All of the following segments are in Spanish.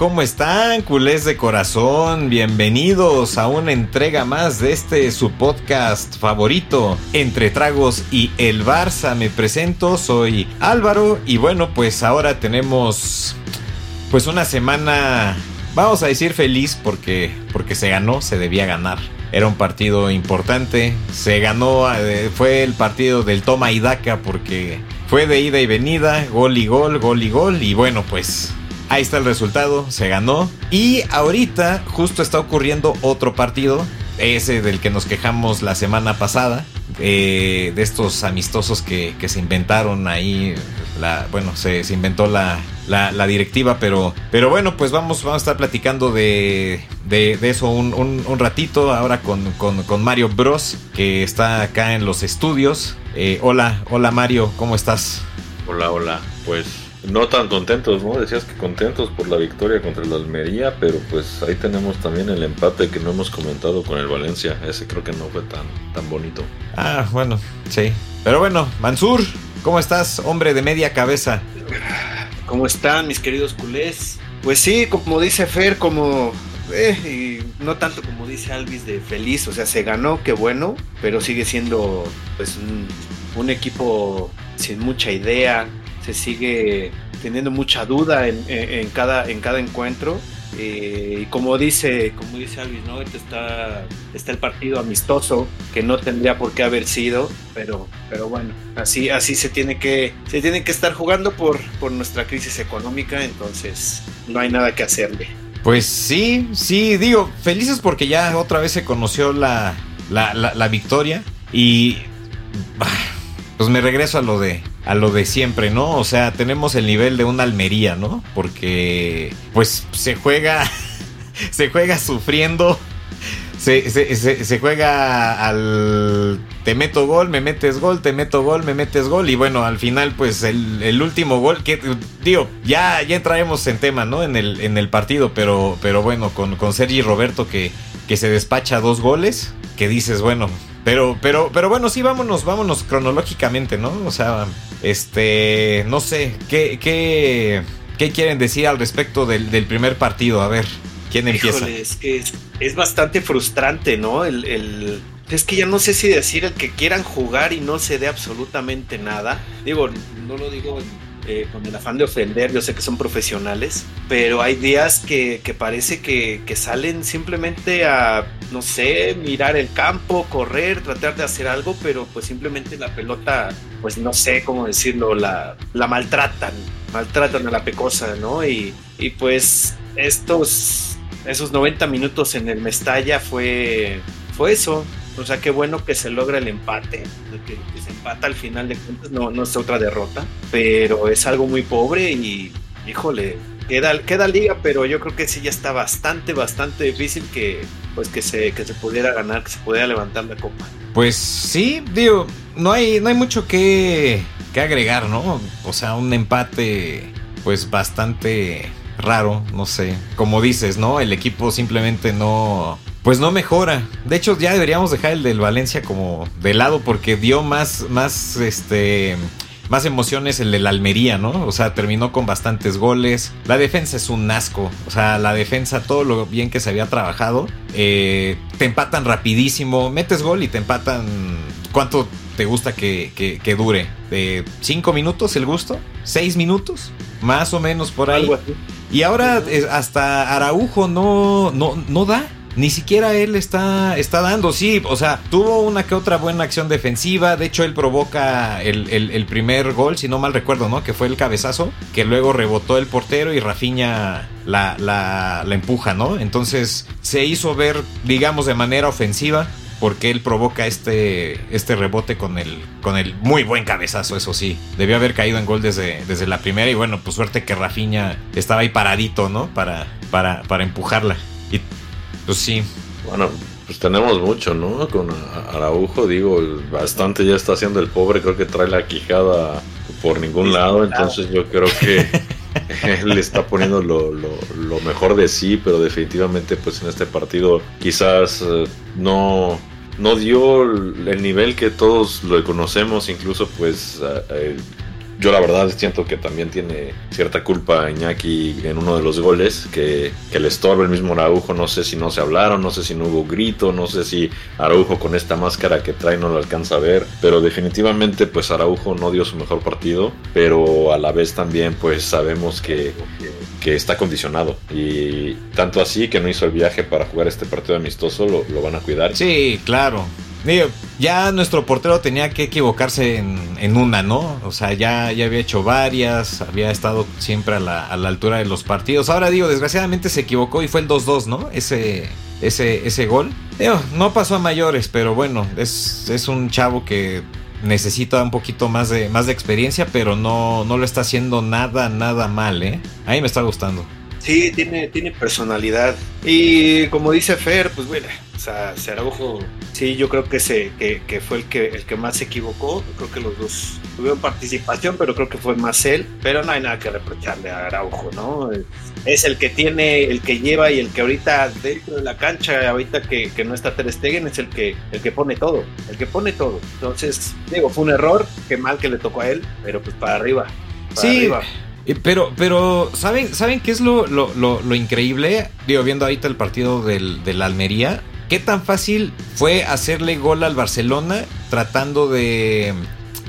¿cómo están, culés de corazón? Bienvenidos a una entrega más de este su podcast favorito, Entre Tragos y el Barça. Me presento, soy Álvaro y bueno, pues ahora tenemos pues una semana, vamos a decir feliz porque porque se ganó, se debía ganar. Era un partido importante, se ganó, eh, fue el partido del toma y daca porque fue de ida y venida, gol y gol, gol y gol y bueno, pues Ahí está el resultado, se ganó. Y ahorita justo está ocurriendo otro partido, ese del que nos quejamos la semana pasada, de estos amistosos que, se inventaron ahí. La, bueno, se, inventó la, la, directiva, pero, pero bueno, pues vamos, vamos a estar platicando de, de, eso un, un, ratito ahora con, con, Mario Bros, que está acá en los estudios. Eh, hola, hola Mario, ¿cómo estás? Hola, hola, pues no tan contentos, ¿no? Decías que contentos por la victoria contra el Almería, pero pues ahí tenemos también el empate que no hemos comentado con el Valencia. Ese creo que no fue tan, tan bonito. Ah, bueno, sí. Pero bueno, Mansur, ¿cómo estás, hombre de media cabeza? ¿Cómo están, mis queridos culés? Pues sí, como dice Fer, como eh, y no tanto como dice Alvis de feliz, o sea, se ganó, qué bueno, pero sigue siendo pues un, un equipo sin mucha idea, se sigue teniendo mucha duda en, cada, en cada encuentro. Eh, y como dice, como dice Alvis, ¿no? Está, está el partido amistoso que no tendría por qué haber sido, pero, pero bueno, así, así se tiene que, se tiene que estar jugando por, por nuestra crisis económica, entonces no hay nada que hacerle. Pues sí, sí, digo, felices porque ya otra vez se conoció la, la, la victoria y pues me regreso a lo de a lo de siempre, ¿no? O sea, tenemos el nivel de una Almería, ¿no? Porque pues se juega se juega sufriendo se, se, juega al te meto gol, me metes gol, te meto gol, me metes gol y bueno, al final pues el, último gol que ya ya entraremos en tema, ¿no? En el en el partido, pero pero bueno, con con Sergi Roberto que que se despacha dos goles, que dices, bueno, pero, pero, pero bueno, sí, vámonos, vámonos cronológicamente, ¿no? O sea, este, no sé, ¿qué, qué, qué quieren decir al respecto del, primer partido? A ver, ¿quién empieza? es que es, bastante frustrante, ¿no? El, el, es que ya no sé si decir el que quieran jugar y no se dé absolutamente nada. Digo, no lo digo eh, con el afán de ofender, yo sé que son profesionales, pero hay días que, parece que, salen simplemente a, no sé, mirar el campo, correr, tratar de hacer algo, pero pues simplemente la pelota, pues no sé cómo decirlo, la, la maltratan, maltratan a la pecosa, ¿no? Y, y pues estos, esos 90 minutos en el Mestalla fue, fue eso, o sea, qué bueno que se logra el empate, que, se empata al final de cuentas, no, no es otra derrota, pero es algo muy pobre y, híjole, queda, queda liga, pero yo creo que sí ya está bastante, bastante difícil que, pues que se, que se pudiera ganar, que se pudiera levantar la copa. Pues sí, digo, no hay, no hay mucho que, que agregar, ¿no? O sea, un empate, pues bastante raro, no sé. Como dices, ¿no? El equipo simplemente no pues no mejora. De hecho, ya deberíamos dejar el del Valencia como de lado porque dio más, más, este, más emociones el del Almería, ¿no? O sea, terminó con bastantes goles. La defensa es un asco. O sea, la defensa, todo lo bien que se había trabajado, eh, te empatan rapidísimo. Metes gol y te empatan. ¿Cuánto te gusta que, que, dure? ¿De cinco minutos el gusto? ¿Seis minutos? Más o menos por ahí. Y ahora eh, hasta Araujo no, no, no da ni siquiera él está, está dando. Sí, o sea, tuvo una que otra buena acción defensiva. De hecho, él provoca el, primer gol, si no mal recuerdo, ¿no? Que fue el cabezazo, que luego rebotó el portero y Rafiña la, la, la empuja, ¿no? Entonces se hizo ver, digamos, de manera ofensiva porque él provoca este, este rebote con el, con el muy buen cabezazo, eso sí. Debió haber caído en gol desde, desde la primera y bueno, pues suerte que Rafiña estaba ahí paradito, ¿no? Para, para, para empujarla. Y pues sí. Bueno, pues tenemos mucho, ¿no? Con Araujo, digo, bastante ya está haciendo el pobre, creo que trae la quijada por ningún lado, entonces yo creo que él está poniendo lo, mejor de sí, pero definitivamente pues en este partido quizás eh, no, no dio el nivel que todos lo conocemos, incluso pues yo la verdad siento que también tiene cierta culpa Iñaki en uno de los goles, que, que le estorba el mismo Araujo, no sé si no se hablaron, no sé si no hubo grito, no sé si Araujo con esta máscara que trae no lo alcanza a ver, pero definitivamente pues Araujo no dio su mejor partido, pero a la vez también pues sabemos que, que está condicionado y tanto así que no hizo el viaje para jugar este partido amistoso, lo, lo van a cuidar. Sí, claro. Digo, ya nuestro portero tenía que equivocarse en, una, ¿no? O sea, ya, ya había hecho varias, había estado siempre a la, a la altura de los partidos. Ahora digo, desgraciadamente se equivocó y fue el 2-2, ¿no? Ese, ese, ese gol. Digo, no pasó a mayores, pero bueno, es, es un chavo que necesita un poquito más de, más de experiencia, pero no, no lo está haciendo nada, nada mal, ¿eh? A mí me está gustando. Sí, tiene, tiene personalidad. Y como dice Fer, pues bueno, sea, Araujo, sí, yo creo que, se, que, fue el que, el que más se equivocó. Creo que los dos tuvieron participación, pero creo que fue más él. Pero no hay nada que reprocharle a Araujo, ¿no? Es el que tiene, el que lleva y el que ahorita dentro de la cancha, ahorita que, no está Ter Stegen, es el que, el que pone todo, el que pone todo. Entonces, digo, fue un error, qué mal que le tocó a él, pero pues para arriba. Para sí. Arriba. Eh, pero, pero, ¿saben, ¿saben qué es lo, lo, increíble? Digo, viendo ahorita el partido del, del, Almería, ¿qué tan fácil fue hacerle gol al Barcelona tratando de.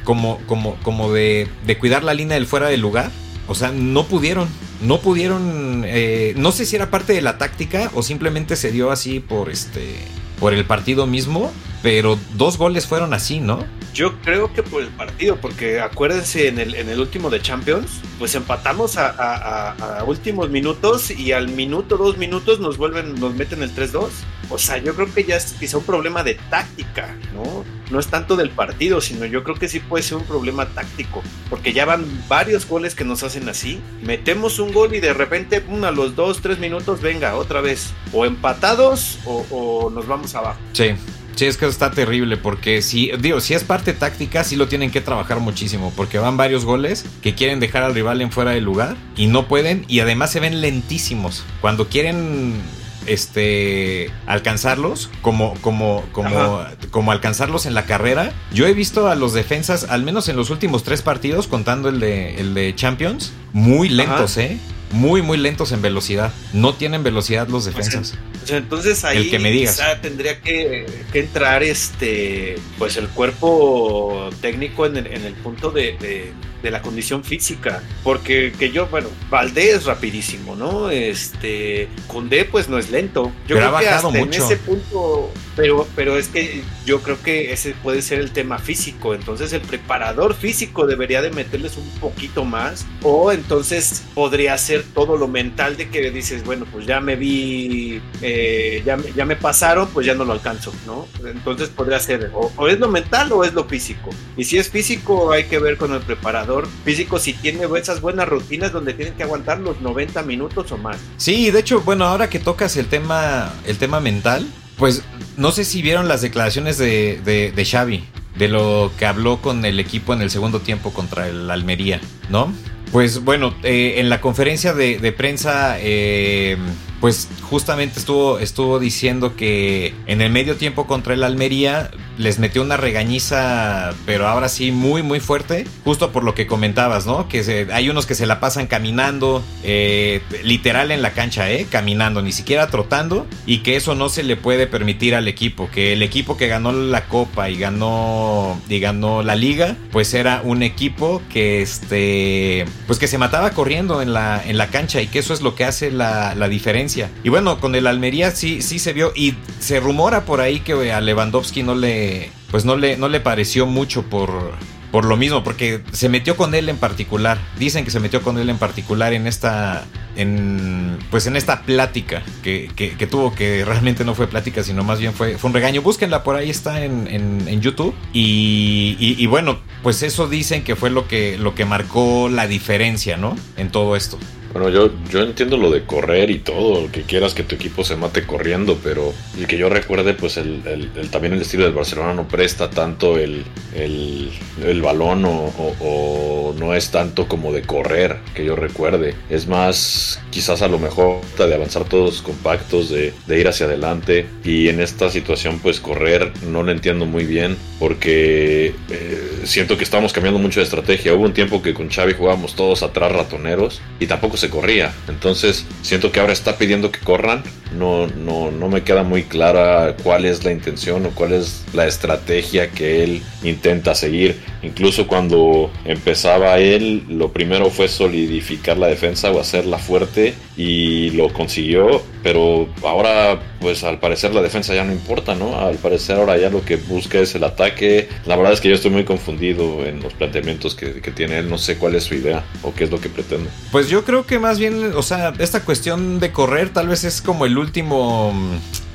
como, como, como de, de cuidar la línea del fuera del lugar? O sea, no pudieron. No pudieron. Eh, no sé si era parte de la táctica o simplemente se dio así por este. por el partido mismo. Pero dos goles fueron así, ¿no? Yo creo que por el partido, porque acuérdense en el, en el último de Champions, pues empatamos a, últimos minutos y al minuto, dos minutos nos vuelven, nos meten el 3-2. O sea, yo creo que ya es quizá un problema de táctica, ¿no? No es tanto del partido, sino yo creo que sí puede ser un problema táctico, porque ya van varios goles que nos hacen así. Metemos un gol y de repente, a los dos, tres minutos, venga, otra vez, o empatados o, o nos vamos abajo. Sí. Sí, es que está terrible porque si, digo, si es parte táctica, sí lo tienen que trabajar muchísimo porque van varios goles que quieren dejar al rival en fuera de lugar y no pueden y además se ven lentísimos. Cuando quieren este alcanzarlos como como como como alcanzarlos en la carrera yo he visto a los defensas al menos en los últimos tres partidos contando el de el de Champions muy lentos eh muy, muy lentos en velocidad. No tienen velocidad los defensas. entonces ahí que me digas. tendría que, entrar este pues el cuerpo técnico en el, en el punto de, de, la condición física. Porque que yo, bueno, Valdés es rapidísimo, ¿no? Este Condé pues no es lento. Yo creo que hasta en ese punto pero, pero es que yo creo que ese puede ser el tema físico. Entonces el preparador físico debería de meterles un poquito más. O entonces podría ser todo lo mental de que dices, bueno, pues ya me vi, eh, ya, ya, me pasaron, pues ya no lo alcanzo, ¿no? Entonces podría ser o, es lo mental o es lo físico. Y si es físico, hay que ver con el preparador físico si tiene esas buenas rutinas donde tienen que aguantar los 90 minutos o más. Sí, de hecho, bueno, ahora que tocas el tema, el tema mental, pues no sé si vieron las declaraciones de, de, de, Xavi, de lo que habló con el equipo en el segundo tiempo contra el Almería, ¿no? Pues bueno, eh, en la conferencia de, prensa eh, pues justamente estuvo, estuvo diciendo que en el medio tiempo contra el Almería les metió una regañiza, pero ahora sí muy, muy fuerte, justo por lo que comentabas, ¿no? Que hay unos que se la pasan caminando, eh, literal en la cancha, ¿eh? Caminando, ni siquiera trotando, y que eso no se le puede permitir al equipo, que el equipo que ganó la copa y ganó, y ganó la liga, pues era un equipo que, este, pues que se mataba corriendo en la, en la cancha y que eso es lo que hace la, la diferencia y bueno, con el Almería sí, sí se vio y se rumora por ahí que a Lewandowski no le, pues no le, no le pareció mucho por, por lo mismo, porque se metió con él en particular. Dicen que se metió con él en particular en esta, en, pues en esta plática que, que, tuvo, que realmente no fue plática, sino más bien fue, fue un regaño. Búsquenla por ahí, está en, en, YouTube. Y, y, bueno, pues eso dicen que fue lo que, lo que marcó la diferencia, ¿no? En todo esto. Bueno, yo, yo entiendo lo de correr y todo, que quieras que tu equipo se mate corriendo, pero el que yo recuerde, pues el, también el estilo del Barcelona no presta tanto el, el balón o, no es tanto como de correr, que yo recuerde. Es más, quizás a lo mejor de avanzar todos compactos, de, ir hacia adelante. Y en esta situación, pues correr no lo entiendo muy bien, porque... Eh, siento que estamos cambiando mucho de estrategia. Hubo un tiempo que con Xavi jugábamos todos atrás ratoneros y tampoco se corría. Entonces siento que ahora está pidiendo que corran. No, no, no me queda muy clara cuál es la intención o cuál es la estrategia que él intenta seguir. Incluso cuando empezaba él, lo primero fue solidificar la defensa o hacerla fuerte y lo consiguió, pero ahora pues al parecer la defensa ya no importa, ¿no? Al parecer ahora ya lo que busca es el ataque. La verdad es que yo estoy muy confundido en los planteamientos que, tiene él, no sé cuál es su idea o qué es lo que pretende. Pues yo creo que más bien, o sea, esta cuestión de correr tal vez es como el último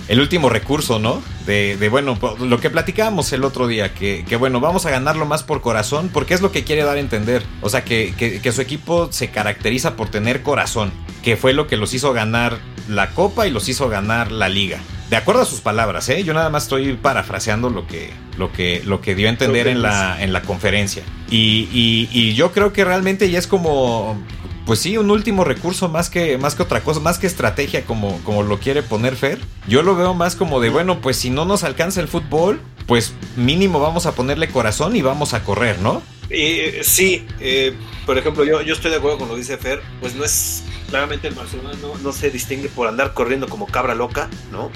el último recurso, ¿no? De, de, bueno, lo que platicábamos el otro día, que, que, bueno, vamos a ganarlo más por corazón, porque es lo que quiere dar a entender. O sea, que, que, que, su equipo se caracteriza por tener corazón, que fue lo que los hizo ganar la copa y los hizo ganar la liga. De acuerdo a sus palabras, ¿eh? Yo nada más estoy parafraseando lo que, lo que, lo que dio a entender en la, en la conferencia. Y, y, y yo creo que realmente ya es como, pues sí, un último recurso más que, más que otra cosa, más que estrategia como, como lo quiere poner Fer. Yo lo veo más como de, bueno, pues si no nos alcanza el fútbol, pues mínimo vamos a ponerle corazón y vamos a correr, ¿no? Eh, sí, eh, por ejemplo, yo, yo estoy de acuerdo con lo que dice Fer, pues no es, claramente el Barcelona no, no se distingue por andar corriendo como cabra loca, ¿no?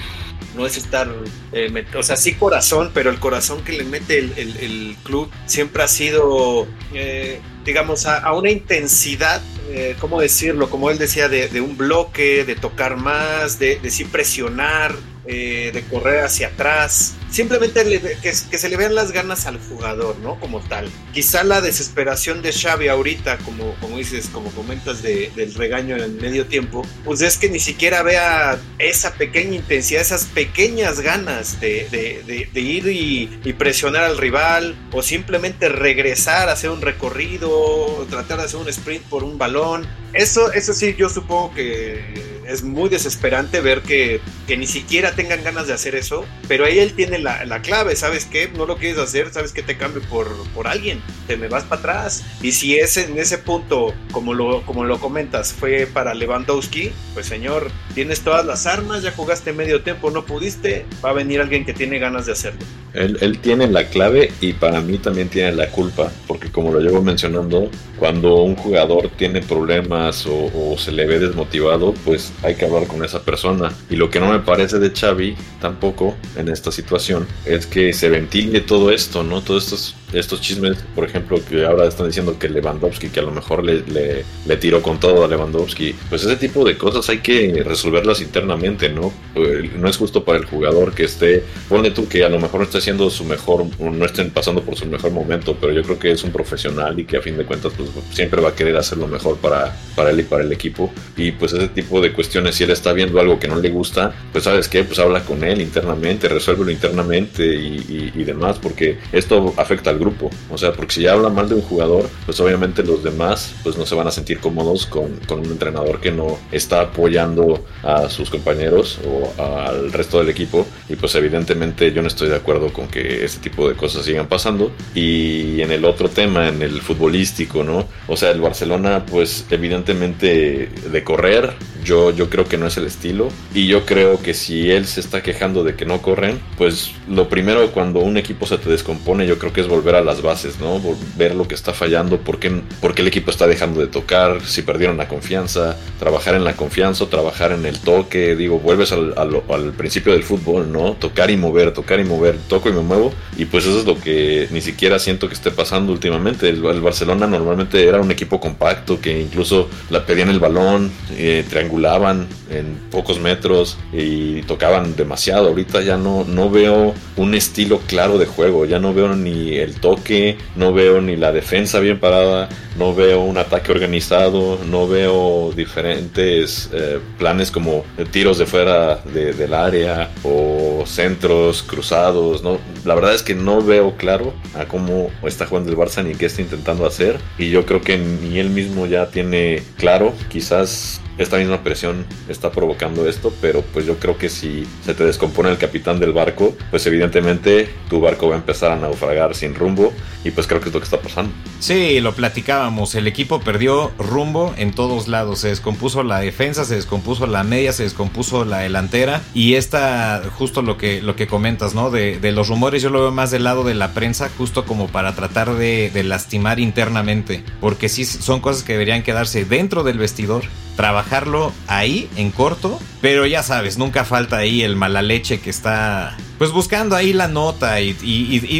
no es estar, eh, o sea, sí corazón, pero el corazón que le mete el, el, club siempre ha sido, eh, digamos, a, a, una intensidad, eh, ¿cómo decirlo? Como él decía, de, de un bloque, de tocar más, de, de sí presionar, de correr hacia atrás. Simplemente le, que, que, se le vean las ganas al jugador, ¿no? Como tal. Quizá la desesperación de Xavi ahorita, como, como dices, como comentas de, del regaño en el medio tiempo, pues es que ni siquiera vea esa pequeña intensidad, esas pequeñas ganas de, de, de ir y, presionar al rival, o simplemente regresar a hacer un recorrido, tratar de hacer un sprint por un balón. Eso, eso sí, yo supongo que es muy desesperante ver que, que ni siquiera tengan ganas de hacer eso, pero ahí él tiene la, la, clave, ¿sabes qué? No lo quieres hacer, ¿sabes qué? Te cambio por, por alguien, te me vas para atrás. Y si es en ese punto, como lo, como lo comentas, fue para Lewandowski, pues señor, tienes todas las armas, ya jugaste medio tiempo, no pudiste, va a venir alguien que tiene ganas de hacerlo. Él, tiene la clave y para mí también tiene la culpa, porque como lo llevo mencionando, cuando un jugador tiene problemas o, se le ve desmotivado, pues hay que hablar con esa persona. Y lo que no me parece de Xavi tampoco en esta situación es que se ventile todo esto, ¿no? Todos estos, estos chismes, por ejemplo, que ahora están diciendo que Lewandowski, que a lo mejor le, le, tiró con todo a Lewandowski, pues ese tipo de cosas hay que resolverlas internamente, ¿no? No es justo para el jugador que esté, ponle tú que a lo mejor no esté haciendo su mejor, no estén pasando por su mejor momento, pero yo creo que es un profesional y que a fin de cuentas pues siempre va a querer hacer lo mejor para, para él y para el equipo. Y pues ese tipo de cuestiones, si él está viendo algo que no le gusta, pues sabes qué, pues habla con él internamente, resuélvelo internamente y, y, y demás, porque esto afecta al grupo. O sea, porque si ya habla mal de un jugador, pues obviamente los demás pues no se van a sentir cómodos con, con un entrenador que no está apoyando a sus compañeros o al resto del equipo. Y pues evidentemente yo no estoy de acuerdo con que este tipo de cosas sigan pasando. Y en el otro tema, en el futbolístico, ¿no? O sea, el Barcelona pues evidentemente de correr, yo, yo creo que no es el estilo. Y yo creo que si él se está quejando de que no corren, pues lo primero cuando un equipo se te descompone, yo creo que es volver a las bases, ¿no? Ver lo que está fallando, por qué, por qué el equipo está dejando de tocar, si perdieron la confianza, trabajar en la confianza, trabajar en el toque, digo, vuelves al, al, al, principio del fútbol, ¿no? Tocar y mover, tocar y mover, toco y me muevo, y pues eso es lo que ni siquiera siento que esté pasando últimamente. El, el Barcelona normalmente era un equipo compacto que incluso la pedían el balón, eh, en pocos metros y tocaban demasiado. Ahorita ya no, no veo un estilo claro de juego, ya no veo ni el toque, no veo ni la defensa bien parada, no veo un ataque organizado, no veo diferentes eh, planes como tiros de fuera de, del área o centros cruzados. No, la verdad es que no veo claro a cómo está jugando el Barça ni qué está intentando hacer y yo creo que ni él mismo ya tiene claro, quizás esta misma presión está provocando esto, pero pues yo creo que si se te descompone el capitán del barco, pues evidentemente tu barco va a empezar a naufragar sin rumbo y pues creo que es lo que está pasando. Sí, lo platicábamos, el equipo perdió rumbo en todos lados, se descompuso la defensa, se descompuso la media, se descompuso la delantera y esta, justo lo que, lo que comentas, ¿no? De, de los rumores yo lo veo más del lado de la prensa, justo como para tratar de, de lastimar internamente, porque sí son cosas que deberían quedarse dentro del vestidor trabajarlo ahí en corto, pero ya sabes, nunca falta ahí el mala leche que está pues buscando ahí la nota y,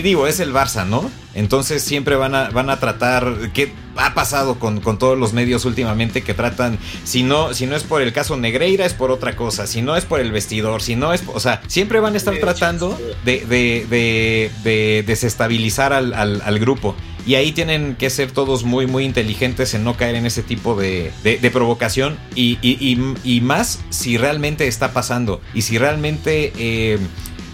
digo, es el Barça, ¿no? Entonces siempre van a, van a tratar, ¿qué ha pasado con, todos los medios últimamente que tratan, si no, si no es por el caso Negreira, es por otra cosa, si no es por el vestidor, si no es, o sea, siempre van a estar tratando de, de, desestabilizar al, al grupo. Y ahí tienen que ser todos muy, muy inteligentes en no caer en ese tipo de, de, provocación. Y, y, y, más si realmente está pasando. Y si realmente eh,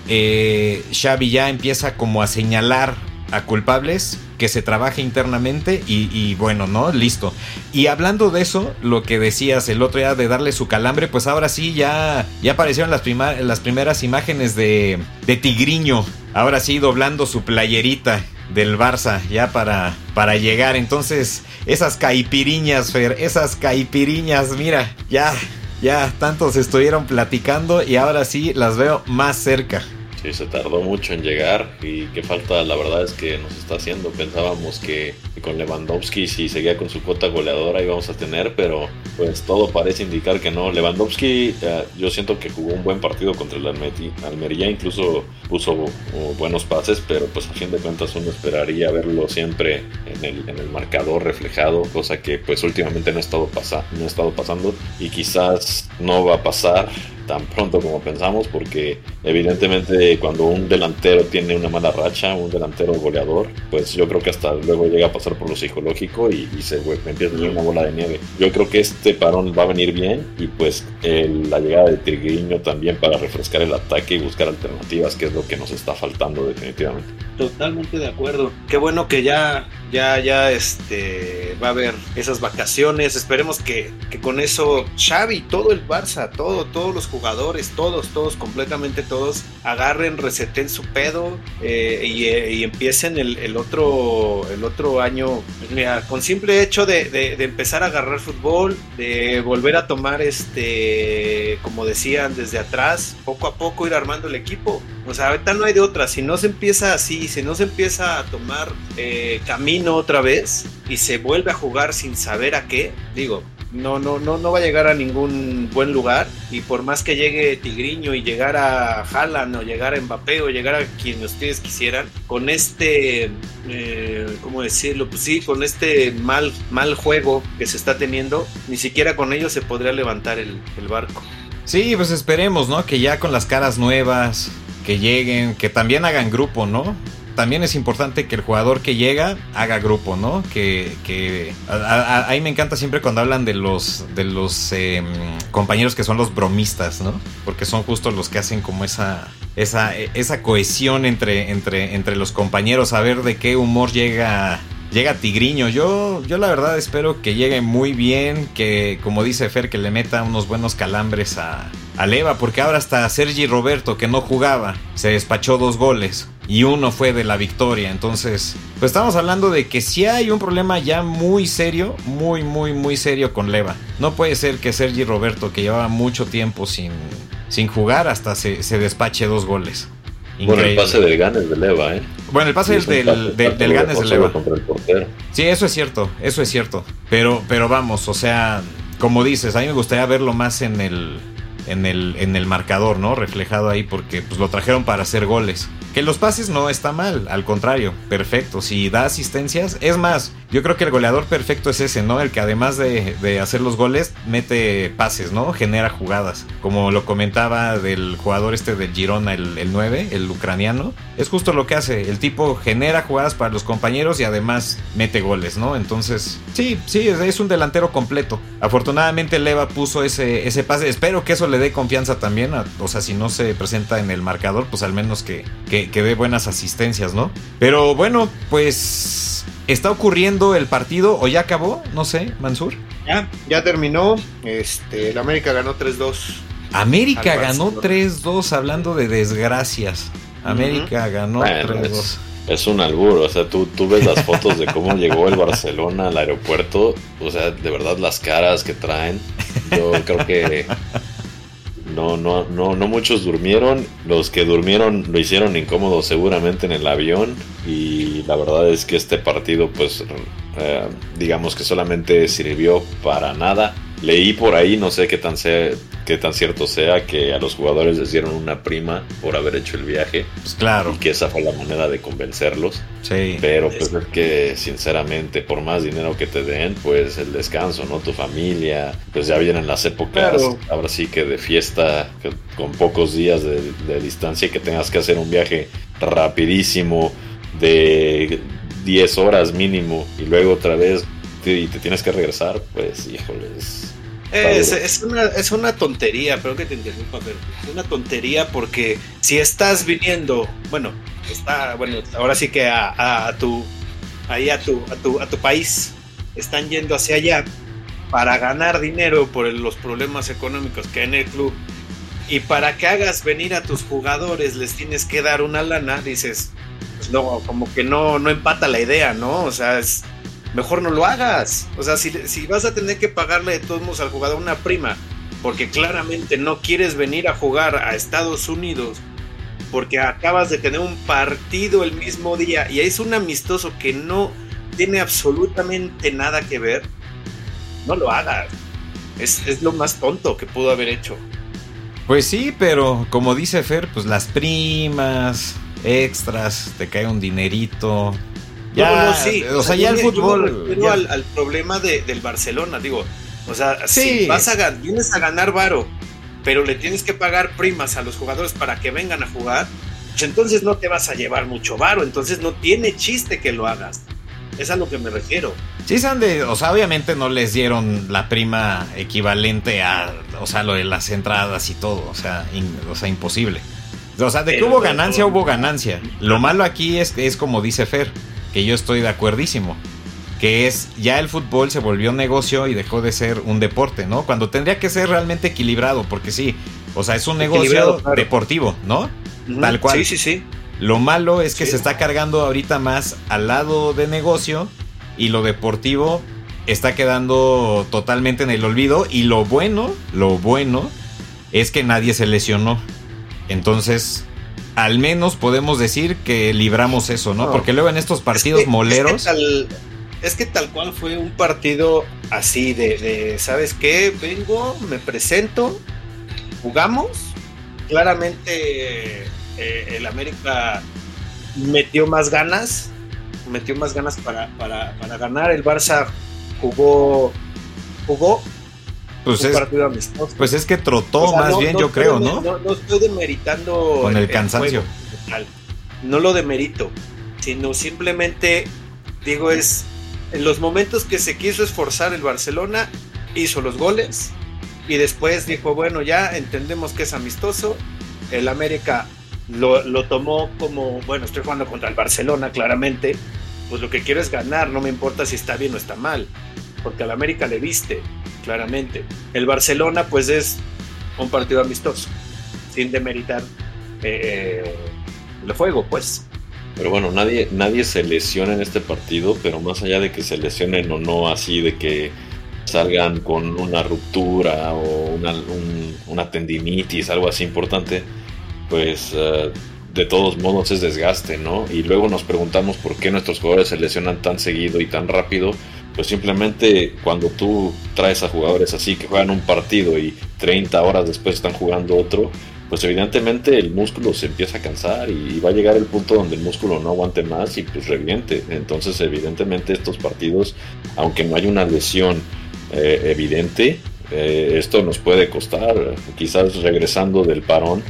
eh, Xavi ya empieza como a señalar a culpables que se trabaje internamente y, bueno, ¿no? Listo. Y hablando de eso, lo que decías el otro día de darle su calambre, pues ahora sí ya, ya aparecieron las, las primeras imágenes de, de Tigriño. Ahora sí, doblando su playerita del Barça ya para, para llegar. Entonces, esas caipiriñas, Fer, esas caipiriñas, mira, ya, ya tantos estuvieron platicando y ahora sí las veo más cerca. Sí, se tardó mucho en llegar y qué falta la verdad es que nos está haciendo. Pensábamos que con Lewandowski si seguía con su cuota goleadora íbamos a tener, pero pues todo parece indicar que no. Lewandowski eh, yo siento que jugó un buen partido contra el Almería, incluso puso uh, buenos pases, pero pues a fin de cuentas uno esperaría verlo siempre en el, en el marcador reflejado, cosa que pues últimamente no ha estado, pasa no ha estado pasando y quizás no va a pasar tan pronto como pensamos, porque evidentemente cuando un delantero tiene una mala racha, un delantero goleador, pues yo creo que hasta luego llega a pasar por lo psicológico y, se empieza a una bola de nieve. Yo creo que este parón va a venir bien y pues la llegada de Tigriño también para refrescar el ataque y buscar alternativas, que es lo que nos está faltando definitivamente. Totalmente de acuerdo. Qué bueno que ya, ya, ya, este, va a haber esas vacaciones. Esperemos que, que con eso Xavi, todo el Barça, todo, todos los jugadores, todos, todos, completamente todos, agarren, reseten su pedo eh, eh, y, empiecen el, otro, el otro año, con simple hecho de, de, empezar a agarrar fútbol, de volver a tomar, este, como decían, desde atrás, poco a poco ir armando el equipo. O sea, ahorita no hay de otra. Si no se empieza así, si no se empieza a tomar eh, camino otra vez y se vuelve a jugar sin saber a qué, digo, no, no, no, no va a llegar a ningún buen lugar. Y por más que llegue Tigriño y llegar a Haaland o llegar a Mbappé o llegar a quien ustedes quisieran, con este, eh, ¿cómo decirlo? Pues sí, con este mal, mal juego que se está teniendo, ni siquiera con ellos se podría levantar el, el barco. Sí, pues esperemos, ¿no? Que ya con las caras nuevas, que lleguen, que también hagan grupo, ¿no? También es importante que el jugador que llega haga grupo, ¿no? Que, que a, me encanta siempre cuando hablan de los de los em, compañeros que son los bromistas, ¿no? Porque son justo los que hacen como esa esa, esa cohesión entre, entre, entre los compañeros, a ver de qué humor llega llega Tigriño. Yo, yo la verdad espero que llegue muy bien, que como dice Fer, que le meta unos buenos calambres a, a Leva, porque ahora hasta Sergi Roberto, que no jugaba, se despachó dos goles y uno fue de la victoria. Entonces, pues estamos hablando de que si hay un problema ya muy serio, muy, muy, muy serio con Leva. No puede ser que Sergi Roberto, que llevaba mucho tiempo sin, sin jugar, hasta se, se despache dos goles. Bueno, el pase del Ganes de Leva, ¿eh? Bueno, el pase del, del, del, Ganes de Leva. Sí, eso es cierto, eso es cierto. Pero, pero vamos, o sea, como dices, a mí me gustaría verlo más en el, en el, en el marcador, ¿no? Reflejado ahí porque pues lo trajeron para hacer goles. Que los pases no está mal, al contrario, perfecto. Si da asistencias, es más, yo creo que el goleador perfecto es ese, ¿no? El que además de, hacer los goles, mete pases, ¿no? Genera jugadas. Como lo comentaba del jugador este del Girona, el, el 9, el ucraniano. Es justo lo que hace. El tipo genera jugadas para los compañeros y además mete goles, ¿no? Entonces, sí, sí, es un delantero completo. Afortunadamente Leva puso ese, ese pase. Espero que eso le dé confianza también. o sea, si no se presenta en el marcador, pues al menos que, que, que dé buenas asistencias, ¿no? Pero bueno, pues ¿Está ocurriendo el partido o ya acabó? No sé, Mansur. Ya, ya terminó. Este, el América ganó 3-2. América ganó 3-2 hablando de desgracias. América ganó 3-2. Es un albur, o sea, tú, tú ves las fotos de cómo llegó el Barcelona al aeropuerto, o sea, de verdad las caras que traen, yo creo que no, no, no, no muchos durmieron, los que durmieron lo hicieron incómodo seguramente en el avión. Y la verdad es que este partido pues eh, digamos que solamente sirvió para nada Leí por ahí, no sé qué tan, sea, qué tan cierto sea, que a los jugadores les dieron una prima por haber hecho el viaje. Pues claro. Y que esa fue la manera de convencerlos. Sí. Pero pues es que, sinceramente, por más dinero que te den, pues el descanso, ¿no? Tu familia, pues ya vienen las épocas, ahora sí que de fiesta, con pocos días de, de distancia, que tengas que hacer un viaje rapidísimo de 10 horas mínimo y luego otra vez y te tienes que regresar, pues híjoles. Es, es, una, es una tontería, pero que te interrumpa, pero es una tontería porque si estás viniendo, bueno, está, bueno, ahora sí que a, a, tu, ahí a tu, a tu, a tu país, están yendo hacia allá para ganar dinero por los problemas económicos que hay en el club. Y para que hagas venir a tus jugadores les tienes que dar una lana, dices, pues no, como que no, no empata la idea, ¿no? O sea, es, mejor no lo hagas. O sea, si, si vas a tener que pagarle de todos modos al jugador una prima, porque claramente no quieres venir a jugar a Estados Unidos, porque acabas de tener un partido el mismo día y es un amistoso que no tiene absolutamente nada que ver, no lo hagas. Es, es lo más tonto que pudo haber hecho. Pues sí, pero como dice Fer, pues las primas, extras, te cae un dinerito, ya, sí. O, sea, ya el fútbol. Yo Al, problema del Barcelona, digo. O sea, si vas a, vienes a ganar varo, pero le tienes que pagar primas a los jugadores para que vengan a jugar, pues entonces no te vas a llevar mucho varo. Entonces no tiene chiste que lo hagas. Es a lo que me refiero. Sí, Sandy, o sea, obviamente no les dieron la prima equivalente a, o sea, lo de las entradas y todo, o sea, o sea imposible. O sea, de que hubo ganancia, hubo ganancia. Lo malo aquí es, es como dice Fer, que yo estoy de acuerdísimo. Que es ya el fútbol se volvió negocio y dejó de ser un deporte, ¿no? Cuando tendría que ser realmente equilibrado, porque sí, o sea, es un negocio deportivo, ¿no? Tal cual. Sí, sí, sí. Lo malo es que se está cargando ahorita más al lado de negocio y lo deportivo está quedando totalmente en el olvido. Y lo bueno, lo bueno es que nadie se lesionó. Entonces, al menos podemos decir que libramos eso, ¿no? Porque luego en estos partidos moleros... Es que, tal, cual fue un partido así de, ¿sabes qué? Vengo, me presento, jugamos. Claramente eh, el América metió más ganas, metió más ganas para, para, para ganar. El Barça jugó, jugó, pues es, Pues es que trotó más bien, yo creo, ¿no? ¿no? estoy demeritando. Con el, cansancio. no lo demerito, sino simplemente digo es en los momentos que se quiso esforzar el Barcelona hizo los goles y después dijo bueno ya entendemos que es amistoso el América lo, lo tomó como bueno estoy jugando contra el Barcelona claramente pues lo que quiero es ganar no me importa si está bien o está mal porque al América le viste claramente. El Barcelona, pues es un partido amistoso, sin demeritar eh, el juego, pues. Pero bueno, nadie, nadie se lesiona en este partido, pero más allá de que se lesionen o no, así de que salgan con una ruptura o una, tendinitis, algo así importante, pues eh, de todos modos es desgaste, ¿no? Y luego nos preguntamos por qué nuestros jugadores se lesionan tan seguido y tan rápido pues simplemente cuando tú traes a jugadores así que juegan un partido y 30 horas después están jugando otro, pues evidentemente el músculo se empieza a cansar y va a llegar el punto donde el músculo no aguante más y pues reviente. Entonces evidentemente estos partidos, aunque no hay una lesión eh, evidente, eh, esto nos puede costar. Quizás regresando del parón,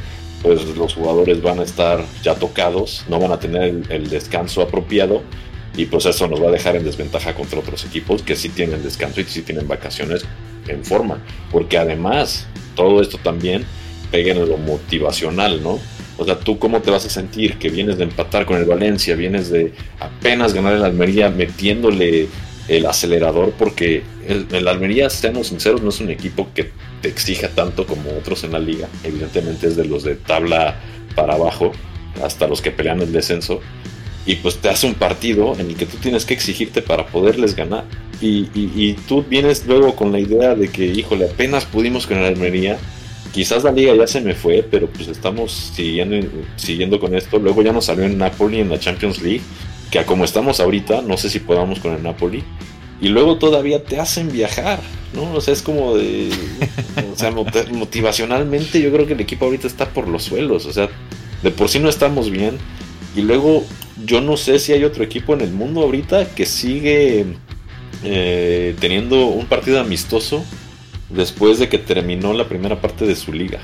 pues los jugadores van a estar ya tocados, no van a tener el descanso apropiado y pues eso nos va a dejar en desventaja contra otros equipos que sí tienen descanso y sí tienen vacaciones en forma. Porque además, todo esto también pega en lo motivacional, ¿no? O sea, tú cómo te vas a sentir que vienes de empatar con el Valencia, vienes de apenas ganar el Almería metiéndole el acelerador porque el, el, Almería, seamos sinceros, no es un equipo que te exija tanto como otros en la liga. Evidentemente es de los de tabla para abajo, hasta los que pelean el descenso. Y pues te hace un partido en el que tú tienes que exigirte para poderles ganar. Y, y, tú vienes luego con la idea de que, híjole, apenas pudimos con el Almería. Quizás la liga ya se me fue, pero pues estamos siguiendo, siguiendo con esto. Luego ya nos salió en Napoli en la Champions League que a como estamos ahorita, no sé si podamos con el Napoli. Y luego todavía te hacen viajar, ¿no? O sea, es como de. o sea, motivacionalmente yo creo que el equipo ahorita está por los suelos. O sea, de por sí no estamos bien. Y luego yo no sé si hay otro equipo en el mundo ahorita que sigue eh, teniendo un partido amistoso después de que terminó la primera parte de su liga.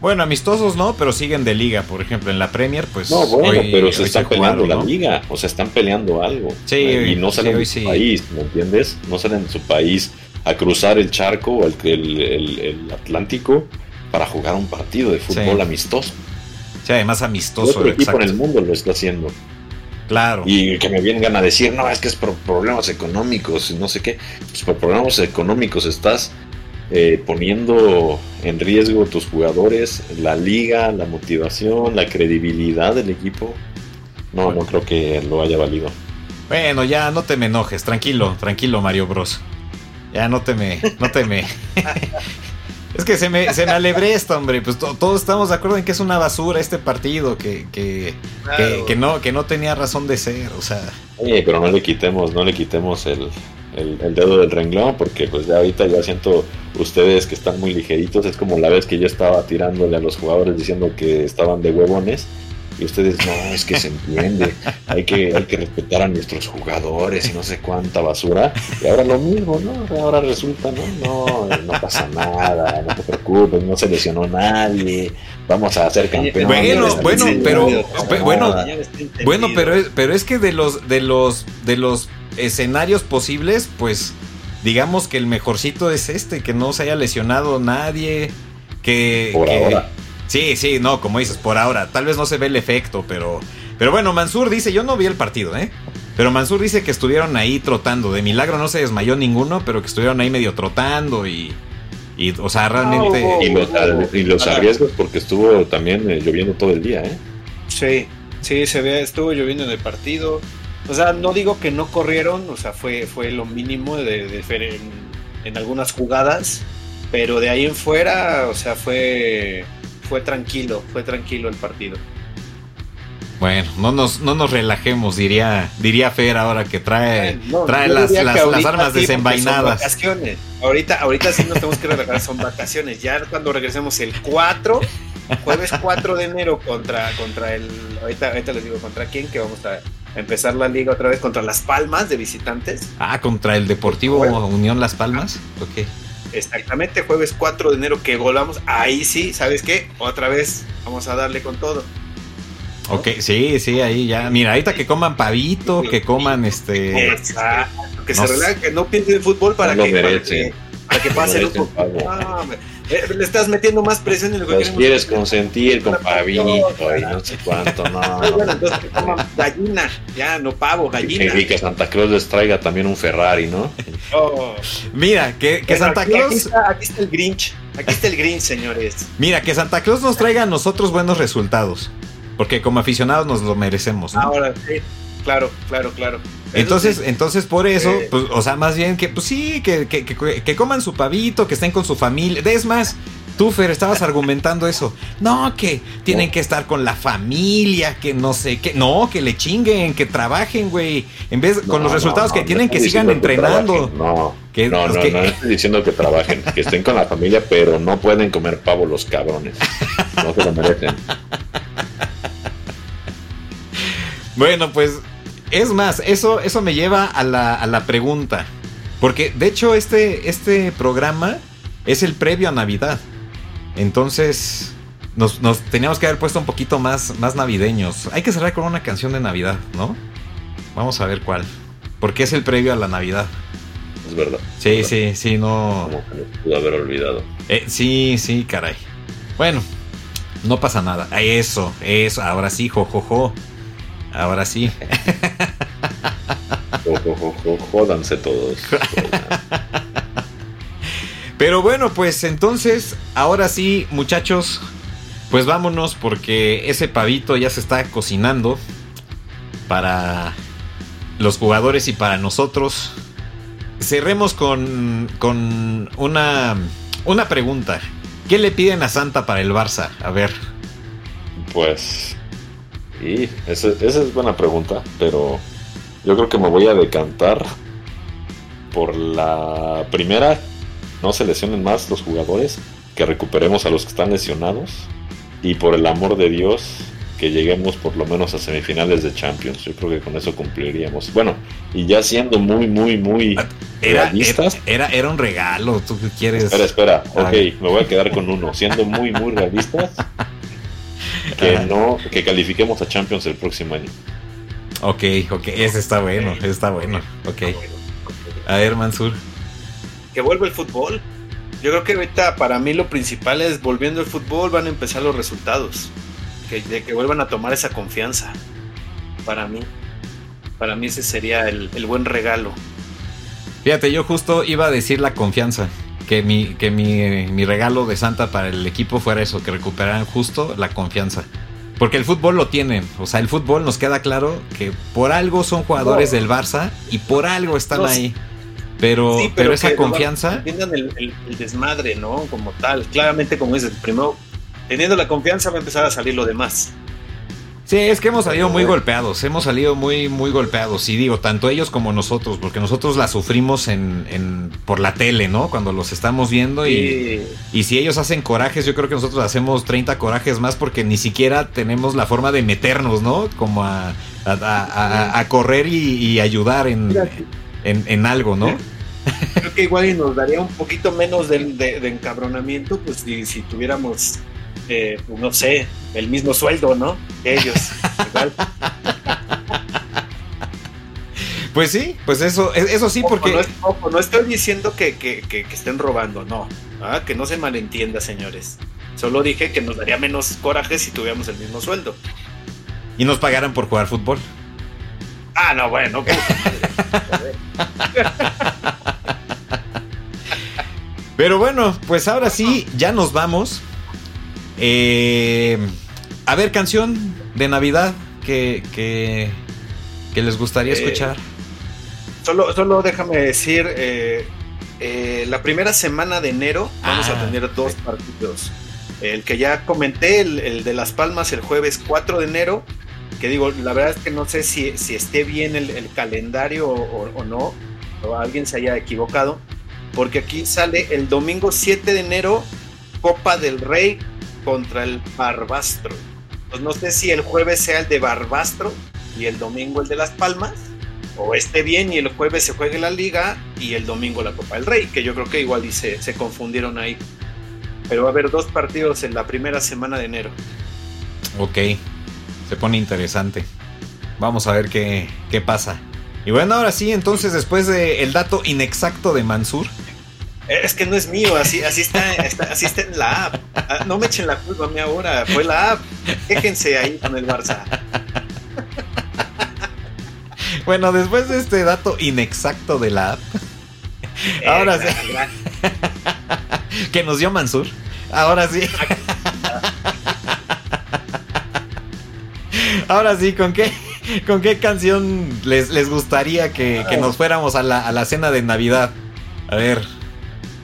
Bueno, amistosos no, pero siguen de liga, por ejemplo, en la Premier, pues. No, bueno, pero se están peleando la liga, o sea, están peleando algo. Sí, y no salen de su país, ¿me entiendes? No salen de su país a cruzar el charco o el, el, Atlántico para jugar un partido de fútbol amistoso. Sí, además amistoso. Otro equipo en el mundo lo está haciendo. Claro. Y que me vengan a decir, no, es que es por problemas económicos y no sé qué. Pues por problemas económicos estás eh, poniendo en riesgo tus jugadores, la liga, la motivación, la credibilidad del equipo. No, no creo que lo haya valido. Bueno, ya no te me enojes, tranquilo, tranquilo Mario Bros. Ya no te me, no te me. es que se me, se me alebré esto, hombre. Pues todos estamos de acuerdo en que es una basura este partido, que, que, que, no, que no tenía razón de ser, o sea. Oye, pero no le quitemos, no le quitemos el, el, dedo del renglón, porque pues ya ahorita ya siento ustedes que están muy ligeritos, es como la vez que yo estaba tirándole a los jugadores diciendo que estaban de huevones. Y ustedes, no, es que se entiende, hay que, hay que respetar a nuestros jugadores y no sé cuánta basura. Y ahora lo mismo, ¿no? Ahora resulta, ¿no? No, no pasa nada, no te preocupes, no se lesionó nadie, vamos a hacer campeones. Bueno, bueno, pero, bueno, bueno, pero, pero es que de los, de los, de los escenarios posibles, pues digamos que el mejorcito es este, que no se haya lesionado nadie, que... Por ahora. Sí, sí, no, como dices, por ahora. Tal vez no se ve el efecto, pero... Pero bueno, Mansur dice, yo no vi el partido, ¿eh? Pero Mansur dice que estuvieron ahí trotando. De milagro no se desmayó ninguno, pero que estuvieron ahí medio trotando y... Y, o sea, realmente... y, los, y los arriesgos porque estuvo también eh, lloviendo todo el día, ¿eh? Sí, sí, se ve, estuvo lloviendo en el partido. O sea, no digo que no corrieron, o sea, fue, fue lo mínimo de, de en, algunas jugadas, pero de ahí en fuera, o sea, fue, fue tranquilo, fue tranquilo el partido. Bueno, no nos, no nos relajemos, diría, diría Fer ahora que trae, trae las, las, armas desenvainadas. vacaciones. Ahorita, ahorita sí nos tenemos que relajar, son vacaciones. Ya cuando regresemos el 4, jueves 4 de enero contra, contra el. Ahorita, ahorita les digo contra quién, que vamos a empezar la liga otra vez contra Las Palmas de visitantes. Ah, contra el Deportivo Unión Las Palmas. Ok. Exactamente, jueves 4 de enero que volamos. Ahí sí, ¿sabes qué? Otra vez vamos a darle con todo. Ok, sí, sí, ahí ya. Mira, ahorita que coman pavito, que coman este. Exacto, que se relajen, que no piensen en fútbol para, que, para que, pase un poco. Eh, le estás metiendo más presión en lo que Los quieres consentir con pavito y no sé cuánto, no. bueno, entonces que coman gallina, ya, no pavo, gallina. Y que Santa Claus les traiga también un Ferrari, ¿no? Oh. Mira, que, que Santa Claus. Aquí está, aquí está el Grinch, aquí está el Grinch, señores. Mira, que Santa Claus nos traiga a nosotros buenos resultados. Porque como aficionados nos lo merecemos, ¿no? Ahora sí, claro, claro, claro. Entonces, entonces por eso, eh, pues, o sea, más bien que, pues sí, que, que, que, coman su pavito, que estén con su familia. Es más, tú, Fer, estabas argumentando eso. No, que tienen que estar con la familia, que no sé qué. No, que le chinguen, que trabajen, güey. En vez, con los resultados que tienen, que sigan entrenando. no, no, no, no estoy diciendo que trabajen, que estén con la familia, pero no pueden comer pavo los cabrones. No se lo merecen. Bueno, pues es más, eso, eso me lleva a la, a la pregunta. Porque de hecho este, este programa es el previo a Navidad. Entonces nos, teníamos que haber puesto un poquito más, más navideños. Hay que cerrar con una canción de Navidad, ¿no? Vamos a ver cuál. Porque es el previo a la Navidad. Es verdad. Sí, sí, sí, no. Como que pudo haber olvidado. Eh, sí, sí, caray. Bueno, no pasa nada. Eso, eso, ahora sí, jojojo. Jo, jo. Ahora sí. jódanse todos. Pero bueno, pues entonces, ahora sí, muchachos, pues vámonos porque ese pavito ya se está cocinando para los jugadores y para nosotros. Cerremos con, con una, una pregunta. ¿Qué le piden a Santa para el Barça? A ver. Pues... Y esa, esa es buena pregunta, pero yo creo que me voy a decantar por la primera no se lesionen más los jugadores, que recuperemos a los que están lesionados y por el amor de Dios que lleguemos por lo menos a semifinales de Champions. Yo creo que con eso cumpliríamos. Bueno, y ya siendo muy, muy, muy realistas. Era, era, un regalo, ¿tú qué quieres? Espera, espera, ok, me voy a quedar con uno. Siendo muy, muy realistas, que no, que califiquemos a Champions el próximo año. Ok, ok, ese está bueno, ese está bueno. Ok. A ver, Mansur que vuelva el fútbol. Yo creo que ahorita para mí lo principal es volviendo el fútbol van a empezar los resultados. Que, de que vuelvan a tomar esa confianza. Para mí. Para mí ese sería el, buen regalo. Fíjate, yo justo iba a decir la confianza. Que, mi, que mi, mi regalo de Santa para el equipo fuera eso, que recuperaran justo la confianza. Porque el fútbol lo tienen. O sea, el fútbol nos queda claro que por algo son jugadores del Barça y por algo están ahí. Pero, pero, esa confianza. Entiendan el, desmadre, ¿no? Como tal. Claramente, como dices, primero, teniendo la confianza va a empezar a salir lo demás. Sí, es que hemos salido muy golpeados, hemos salido muy, muy golpeados. Y digo, tanto ellos como nosotros, porque nosotros la sufrimos en, en por la tele, ¿no? Cuando los estamos viendo. Y, y si ellos hacen corajes, yo creo que nosotros hacemos 30 corajes más porque ni siquiera tenemos la forma de meternos, ¿no? Como a, a, correr y ayudar en en, algo, ¿no? Creo que igual nos daría un poquito menos de, encabronamiento, pues si, tuviéramos, eh, pues, no sé, el mismo sueldo, ¿no? ellos. Pues sí, pues eso, e, eso sí, porque. No, estoy diciendo que, estén robando, no. ¿ah? Que no se malentienda, señores. Solo dije que nos daría menos coraje si tuviéramos el mismo sueldo. Y nos pagaran por jugar fútbol. Ah, no, bueno. Pero bueno, pues ahora sí, ya nos vamos. Eh, a ver, canción de Navidad que, que, les gustaría eh, escuchar. Solo, solo déjame decir, eh, la primera semana de enero vamos a ah, tener dos partidos. El que ya comenté, el, de Las Palmas, el jueves 4 de enero que digo, la verdad es que no sé si, si esté bien el, calendario o, no, o alguien se haya equivocado, porque aquí sale el domingo 7 de enero, Copa del Rey contra el Barbastro. Pues no sé si el jueves sea el de Barbastro y el domingo el de Las Palmas, o esté bien y el jueves se juegue la liga y el domingo la Copa del Rey, que yo creo que igual se, se confundieron ahí. Pero va a haber dos partidos en la primera semana de enero. Ok, se pone interesante. Vamos a ver qué, pasa. Y bueno, ahora sí, entonces después del dato inexacto de Mansur. Eh, es que no es mío, así, así, está, así está en la app. Ah, no me echen la culpa a mí ahora, fue la app. Déjense ahí con el Barça. Bueno, después de este dato inexacto de la app, eh, ahora sí. que nos dio Mansur. Ahora sí. Ahora sí, ¿con qué, con qué canción les, les gustaría que, nos fuéramos a la, cena de Navidad? A ver.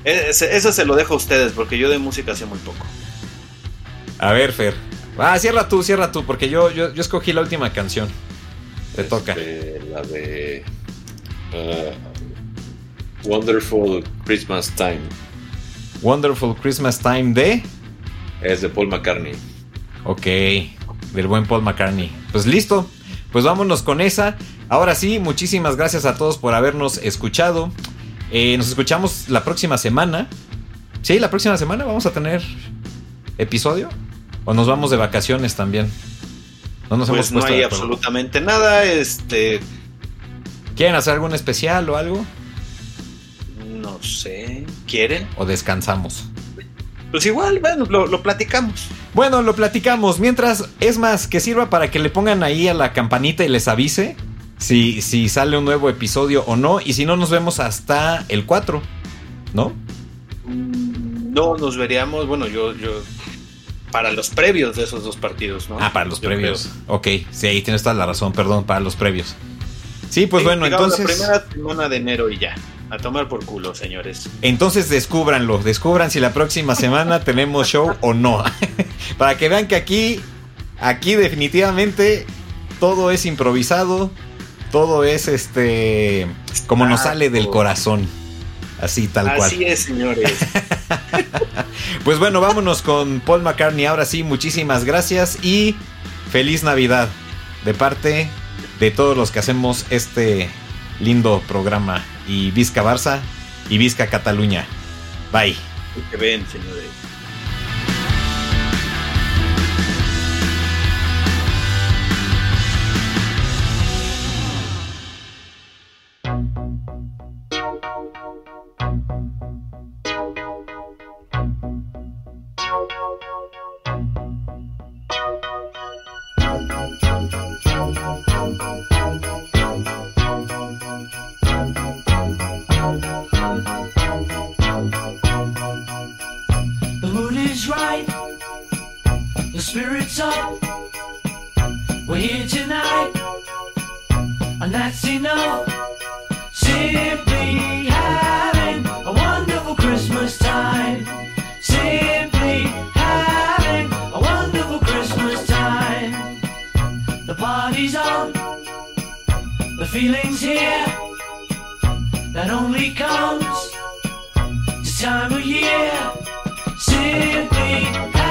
Eso se lo dejo a ustedes, porque yo de música sé muy poco. A ver, Fer. Ah, cierra tú, cierra tú, porque yo, yo, escogí la última canción. Te toca. Este, la de. Uh, Wonderful Christmas Time. Wonderful Christmas Time de. Es de Paul McCartney. Ok del buen Paul McCartney. Pues listo, pues vámonos con esa. Ahora sí, muchísimas gracias a todos por habernos escuchado. Eh, nos escuchamos la próxima semana. Sí, la próxima semana vamos a tener episodio. ¿O nos vamos de vacaciones también? No nos pues no hay absolutamente nada. Este. ¿Quieren hacer algún especial o algo? No sé. ¿Quieren? ¿O descansamos? Pues igual, bueno, lo, platicamos. Bueno, lo platicamos. Mientras, es más, que sirva para que le pongan ahí a la campanita y les avise si, si sale un nuevo episodio o no. Y si no, nos vemos hasta el 4, ¿no? Mm, no, nos veríamos, bueno, yo, yo, para los previos de esos dos partidos, ¿no? Ah, para los previos. Ok, sí, ahí tienes toda la razón, perdón, para los previos. Sí, pues bueno, entonces. La primera semana de enero y ya. A tomar por culo, señores. Entonces descúbranlo, descubran si la próxima semana tenemos show o no. Para que vean que aquí, aquí definitivamente todo es improvisado, todo es este, como nos sale del corazón. Así tal cual. Así es, señores. pues bueno, vámonos con Paul McCartney. Ahora sí, muchísimas gracias y feliz Navidad de parte de todos los que hacemos este lindo programa. Y Vizca Barça y Vizca Cataluña. Bye. Que ven, señores. that only comes this time of year. Simply.